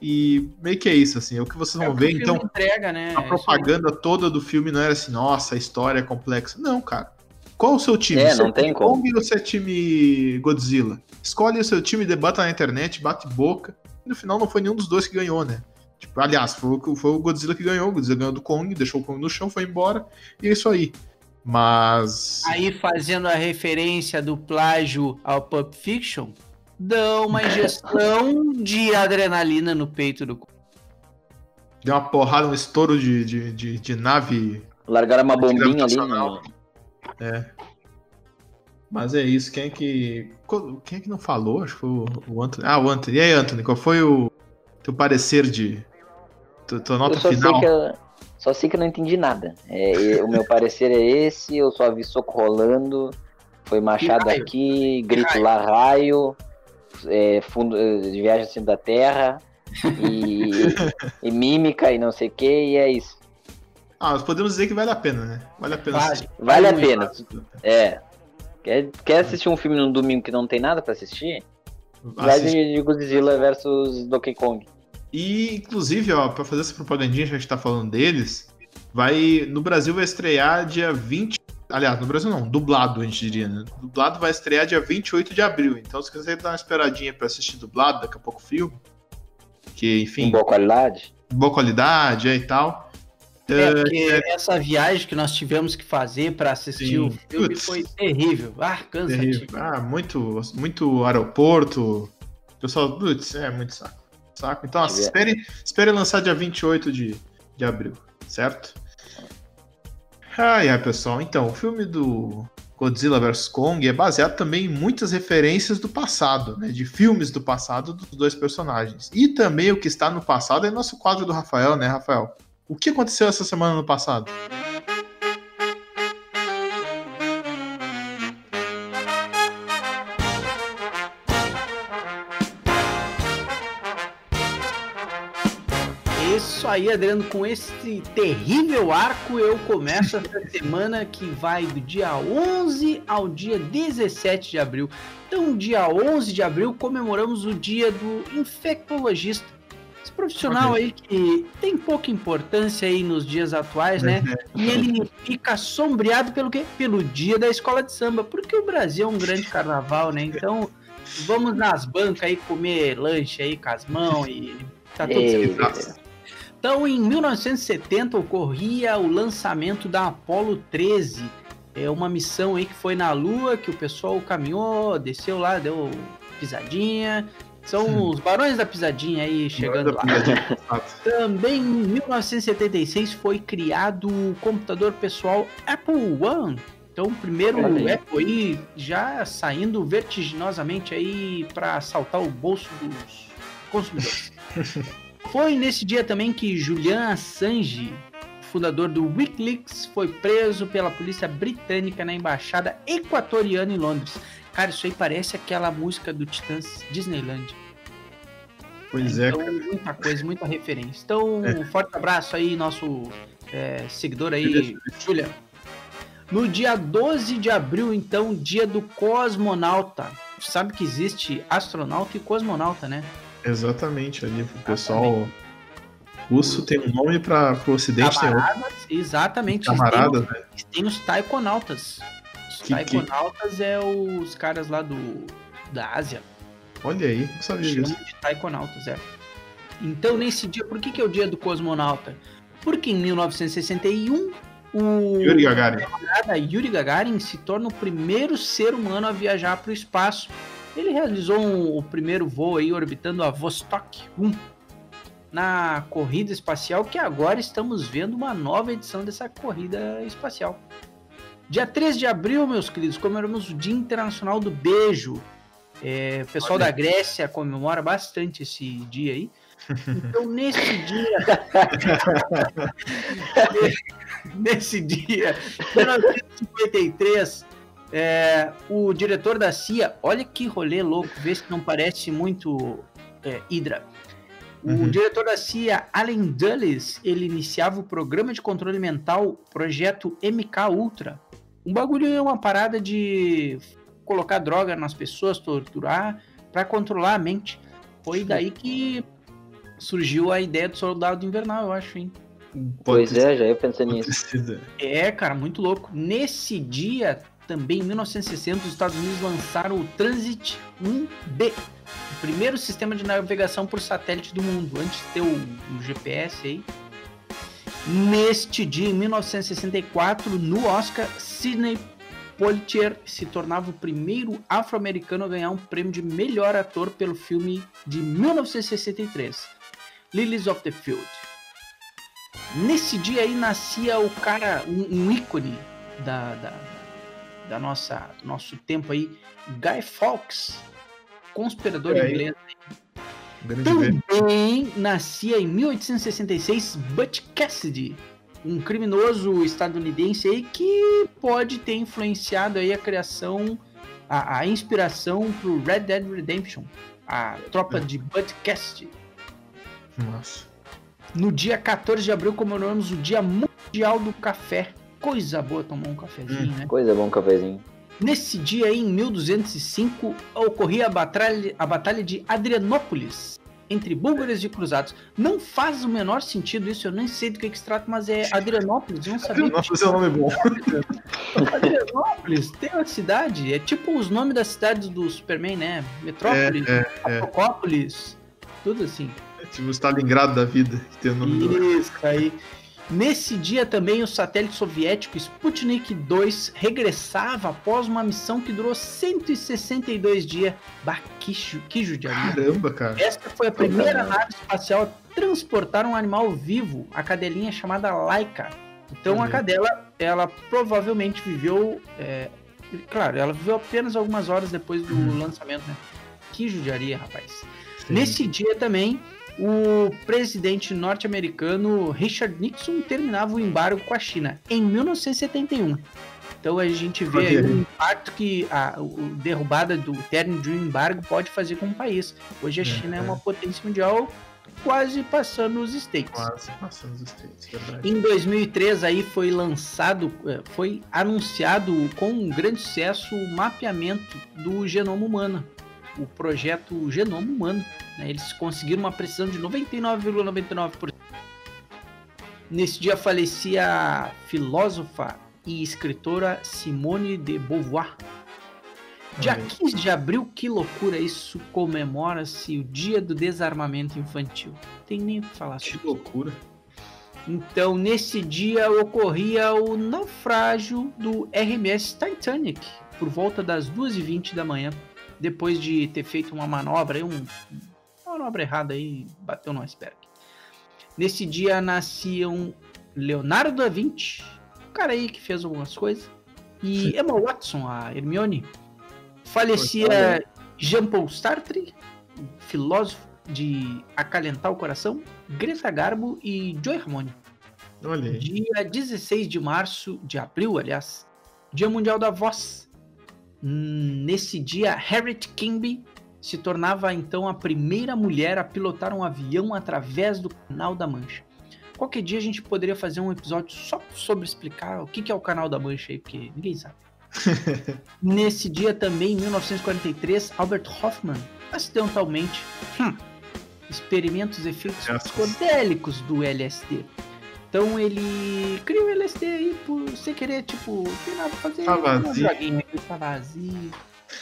E meio que é isso, assim, é o que vocês É vão que ver. Então, entrega, né? a É propaganda toda do filme não era assim, nossa, a história é complexa. Não, cara. Qual o seu time? É, Você não tem time como. Kong ou você é time Godzilla? Escolhe o seu time, debata na internet, bate boca. E no final não foi nenhum dos dois que ganhou, né? Tipo, aliás, foi, o- foi o Godzilla que ganhou. O Godzilla ganhou do Kong, deixou o Kong no chão, foi embora. E é isso aí. Mas. Aí fazendo a referência do plágio ao Pulp Fiction, dão uma injeção de adrenalina no peito do. Deu uma porrada, um estouro de, de, de, de nave. Largaram uma bombinha ali. No... Mas é isso. Quem é que. Quem é que não falou? Acho que foi o, Anthony. Ah, o Anthony. E aí, Anthony, qual foi o teu parecer de. tu- tua Eu nota só sei, final? que eu, só sei que eu não entendi nada. É, o meu parecer é esse, eu só vi soco rolando, foi machado raio. aqui, grito raio. lá, raio, é, fundo, de viagem acima da terra, e, [LAUGHS] e mímica e não sei o que, e é isso. Ah, nós podemos dizer que vale a pena, né? Vale a pena Vale. Vale a pena. É. Quer, quer assistir um filme num domingo que não tem nada pra assistir? Vai Assiste. de, de Godzilla versus Donkey Kong. E, inclusive, ó, pra fazer essa propagandinha, já que a gente tá falando deles, vai. No Brasil vai estrear dia 20 Aliás, no Brasil não, dublado, a gente diria, né? Dublado vai estrear dia 28 de abril. Então, se quiser dar uma esperadinha pra assistir dublado, daqui a pouco o filme. Que, enfim. Em boa qualidade. Boa qualidade é, e tal. É, porque essa viagem que nós tivemos que fazer para assistir Sim. o filme Putz. foi terrível. Ah, cansativo. Terrível. Ah, muito, muito aeroporto. Pessoal, putz, é muito saco. Saco. Então, espere, espere lançar dia 28 de, de abril, certo? Ai, ai, pessoal. Então, o filme do Godzilla vs Kong é baseado também em muitas referências do passado, né? De filmes do passado dos dois personagens. E também o que está no passado é nosso quadro do Rafael, né, Rafael? O que aconteceu essa semana no passado? Isso aí, Adriano, com esse terrível arco, eu começo essa [LAUGHS] semana que vai do dia 11 ao dia 17 de abril. Então, dia 11 de abril, comemoramos o dia do infectologista. Esse profissional aí que tem pouca importância aí nos dias atuais, né? [LAUGHS] E ele fica sombreado pelo quê? Pelo dia da escola de samba, porque o Brasil é um grande carnaval, né? Então, vamos nas bancas aí comer lanche aí com as mãos e tá tudo certo. Então, em 1970 ocorria o lançamento da Apollo 13, é uma missão aí que foi na Lua, que o pessoal caminhou, desceu lá, deu pisadinha. São Hum. os barões da pisadinha aí chegando lá. [LAUGHS] Também em 1976 foi criado o computador pessoal Apple One. Então, o primeiro Olha. Apple aí já saindo vertiginosamente aí para assaltar o bolso dos consumidores. [LAUGHS] foi nesse dia também que Julian Assange, fundador do WikiLeaks, foi preso pela polícia britânica na embaixada equatoriana em Londres. Cara, isso aí parece aquela música do Titãs Disneyland. Pois é, Então, muita coisa, muita referência. Então, um forte abraço aí, nosso é, seguidor aí, Julia. No dia 12 de abril, então, dia do cosmonauta. Sabe que existe astronauta e cosmonauta, né? Exatamente, ali o pessoal russo tem um nome para o ocidente, tem outro exatamente. camarada, Tem, né? os- tem os taikonautas. Os Que- que- taikonautas é os caras lá do da Ásia. Olha aí, não sabia disso. de taikonautas, é. Então, nesse dia, por que, que é o dia do cosmonauta? Porque em 1961, o Yuri Gagarin. camarada Yuri Gagarin se torna o primeiro ser humano a viajar para o espaço. Ele realizou um- o primeiro voo aí orbitando a Vostok 1 na corrida espacial, que agora estamos vendo uma nova edição dessa corrida espacial. Dia 3 de abril, meus queridos, comemoramos o Dia Internacional do Beijo. É, o pessoal Olha. da Grécia comemora bastante esse dia aí. [LAUGHS] Então, nesse dia. [LAUGHS] [LAUGHS] nesse dia, 1953, é, o diretor da CIA, olha que rolê louco, vê se não parece muito é, Hydra. O Uhum. diretor da CIA, Allen Dulles, ele iniciava o programa de controle mental Projeto MK Ultra. Um bagulho é uma parada de colocar droga nas pessoas, torturar, para controlar a mente. Foi daí que surgiu a ideia do soldado invernal, eu acho, hein? Pois é, já ia pensar ter nisso. sido. É, cara, muito louco. Nesse dia, também em 1960, os Estados Unidos lançaram o Transit 1B, o primeiro sistema de navegação por satélite do mundo, antes de ter o, o GPS aí. Neste dia, em 1964, no Oscar, Sidney Poitier se tornava o primeiro afro-americano a ganhar um prêmio de melhor ator pelo filme de 1963, Lilies of the Field. Nesse dia aí nascia o cara, um, um ícone da, da, da nossa nosso tempo aí, Guy Fawkes, conspirador É, inglês. Também nascia em 1866 Butch Cassidy, um criminoso estadunidense aí que pode ter influenciado aí a criação, a, a inspiração pro Red Dead Redemption, a tropa de Butch Cassidy. Nossa. No dia 14 de abril comemoramos o Dia Mundial do Café. Coisa boa tomar um cafezinho, né? Coisa bom, cafezinho. Nesse dia aí, em 1205, ocorria a batalha, a batalha de Adrianópolis. entre búlgaros e cruzados. Não faz o menor sentido isso, eu nem sei do que, que se trata, mas é Adrianópolis, eu não sabia. Adrianópolis é um nome bom. [LAUGHS] Adrianópolis tem uma cidade, é tipo os nomes das cidades do Superman, né? Metrópolis, É, é, é. Apocópolis, tudo assim. É tipo o Stalingrado da vida, que tem o nome do... Isso aí. Nesse dia também o satélite soviético Sputnik 2 regressava após uma missão que durou 162 dias. Bah, que, que judiaria. Caramba, cara. Essa foi a primeira nave espacial a transportar um animal vivo, a cadelinha chamada Laika. Então a Olha. cadela, ela provavelmente viveu, é, claro, ela viveu apenas algumas horas depois do Uhum. lançamento, né? Que judiaria, rapaz. Sim. Nesse dia também, o presidente norte-americano Richard Nixon terminava o embargo com a China em 1971. Então a gente vê o impacto que a, o- derrubada do término de um embargo pode fazer com o país. Hoje a É, China é é. uma potência mundial quase passando os States. Quase passando os States, verdade. Em 2003 aí foi lançado, eh, foi anunciado com um grande sucesso o mapeamento do genoma humano, o projeto Genoma Humano. né? Eles conseguiram uma precisão de 99,99%. Nesse dia falecia a filósofa e escritora Simone de Beauvoir. Dia Olha aí. 15 de abril, que loucura isso, comemora-se o Dia do Desarmamento Infantil. Tem nem o que falar sobre Que loucura. então, nesse dia ocorria o naufrágio do RMS Titanic, por volta das 2h20 da manhã, depois de ter feito uma manobra, aí, um, uma manobra errada aí, bateu no iceberg. Nesse dia nasciam Leonardo da Vinci, o cara aí que fez algumas coisas, e Emma Watson, a Hermione. Falecia Jean-Paul Sartre, filósofo de acalentar o coração, Greta Garbo e Joy Ramone. Olha aí. Dia 16 de março, de abril, aliás, Dia Mundial da Voz. Hum, Nesse dia, Harriet Kimby se tornava então a primeira mulher a pilotar um avião através do Canal da Mancha. Qualquer dia a gente poderia fazer um episódio só sobre explicar o que é o Canal da Mancha aí, porque ninguém sabe. [LAUGHS] Nesse dia também, em 1943, Albert Hoffman, acidentalmente, hum, experimenta os efeitos Graças. psicodélicos do LSD. Então ele cria o LSD aí por sem querer, tipo, não tem nada pra fazer. Tá um vazio. joguinho aqui, tá vazio.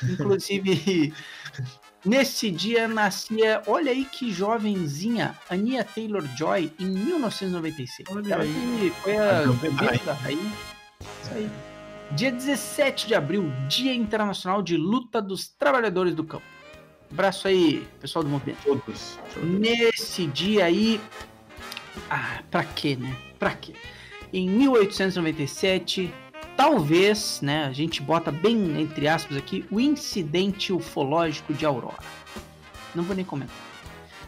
Inclusive, [LAUGHS] nesse dia nascia, olha aí que jovenzinha, Ania Taylor-Joy, em 1996. Olha Ela aí. foi a rainha. Isso aí. Dia 17 de abril, Dia Internacional de Luta dos Trabalhadores do Campo. Abraço aí, pessoal do movimento. Todos. Nesse dia aí. Ah, pra quê, né? Pra quê? Em 1897, talvez, né? A gente bota bem entre aspas aqui, o incidente ufológico de Aurora. Não vou nem comentar.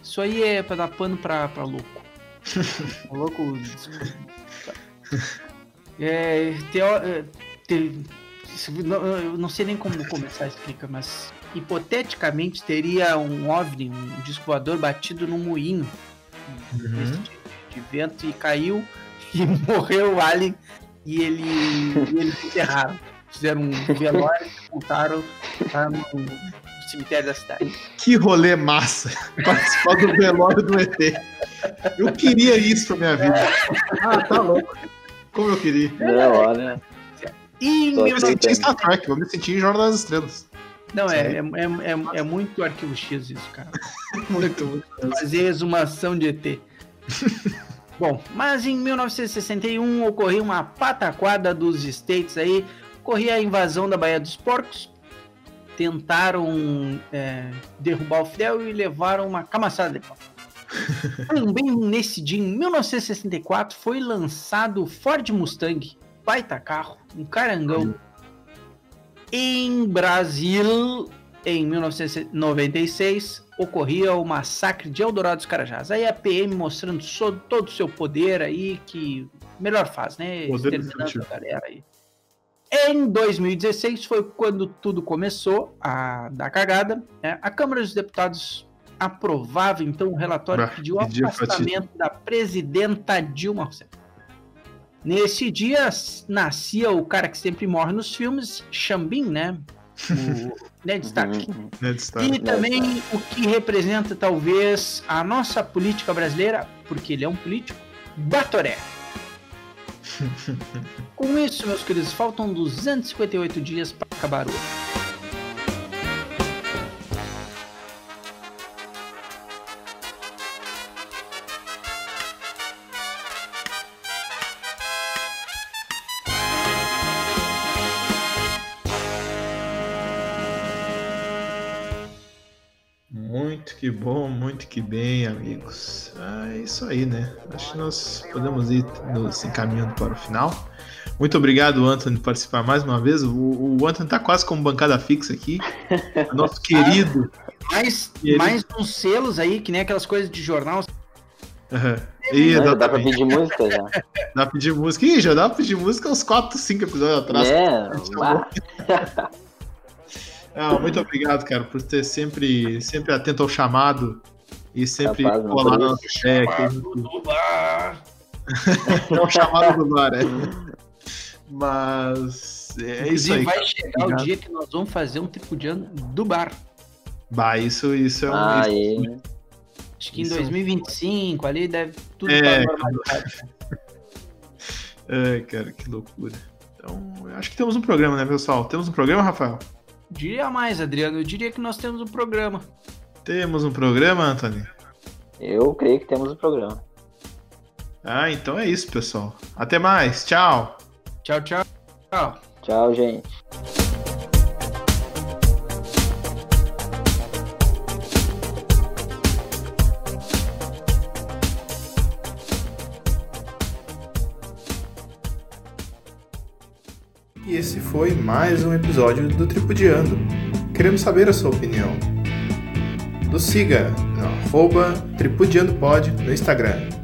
Isso aí é pra dar pano pra, pra louco. [LAUGHS] O louco. É, teo, é, te- eu não sei nem como começar a explicar, mas hipoteticamente teria um OVNI, um disco voador batido num moinho Uhum. De, vento e caiu e [LAUGHS] morreu o alien e ele e eles enterraram. Fizeram um velório e sepultaram lá no, no cemitério da cidade. Que rolê massa. [LAUGHS] Participar do velório do ET. Eu queria isso pra minha vida. Ah, tá louco. Como eu queria. Não, olha. E Eu me 19... senti em Star Trek, eu me senti em Jornal das Estrelas. Não, é, é, é, é, é muito arquivo X isso, cara. [LAUGHS] Muito, muito. fazer exumação de ET. [LAUGHS] Bom, mas em 1961 ocorreu uma pataquada dos States aí, ocorria a invasão da Baía dos Porcos, tentaram é, derrubar o Fidel e levaram uma camaçada de pau. [LAUGHS] Também nesse dia, em 1964, foi lançado o Ford Mustang, baita carro, um carangão. Em Brasil, em 1996, ocorria o massacre de Eldorado dos Carajás. Aí a PM mostrando so- todo o seu poder aí, que melhor faz, né? Poder Exterminando a galera aí. Em 2016 foi quando tudo começou a dar cagada. né? A Câmara dos Deputados aprovava então o relatório Ah, que pediu o afastamento da presidenta Dilma Rousseff. Nesse dia nascia o cara que sempre morre nos filmes, Xambin, né? O Ned Stark. Uhum. Ned Stark. E também o que representa talvez a nossa política brasileira, porque ele é um político, Batoré. [LAUGHS] Com isso, meus queridos, faltam 258 dias para acabar o ano. Que bom, muito que bem, amigos. Ah, é isso aí, né? Acho que nós podemos ir nos encaminhando para o final. Muito obrigado, Anthony, por participar mais uma vez. O, o Anthony tá quase como bancada fixa aqui. Nosso [LAUGHS] querido. Mais, E ele- mais uns selos aí, que nem aquelas coisas de jornal. Aham. Não, já dá pra pedir música já. [LAUGHS] Dá pra pedir música. Ih, já dá pra pedir música uns 4, 5 episódios atrás. É, [LAUGHS] Tá ah, muito obrigado, cara, por ter sempre, sempre atento ao chamado e sempre Capaz, não colar na nossa aqui. do bar. [LAUGHS] É o chamado do bar, é. Mas é isso aí. vai cara. chegar Obrigado. o dia que nós vamos fazer um tipo de ano do bar. Bah, isso, isso é um. ah, isso- aí. Acho que em Isso. 2025 ali deve tudo É, pra normalidade. Ai, [LAUGHS] cara, que loucura. Então, acho que temos um programa, né, pessoal? Temos um programa, Rafael? Diria mais, Adriano. Eu diria que nós temos um programa. Temos um programa, Anthony? Eu creio que temos um programa. Ah, então é isso, pessoal. Até mais. Tchau. Tchau, tchau. Tchau. Tchau, gente. Foi mais um episódio do Tripudiando. Queremos saber a sua opinião. Nos siga no arroba tripudiandopod no Instagram.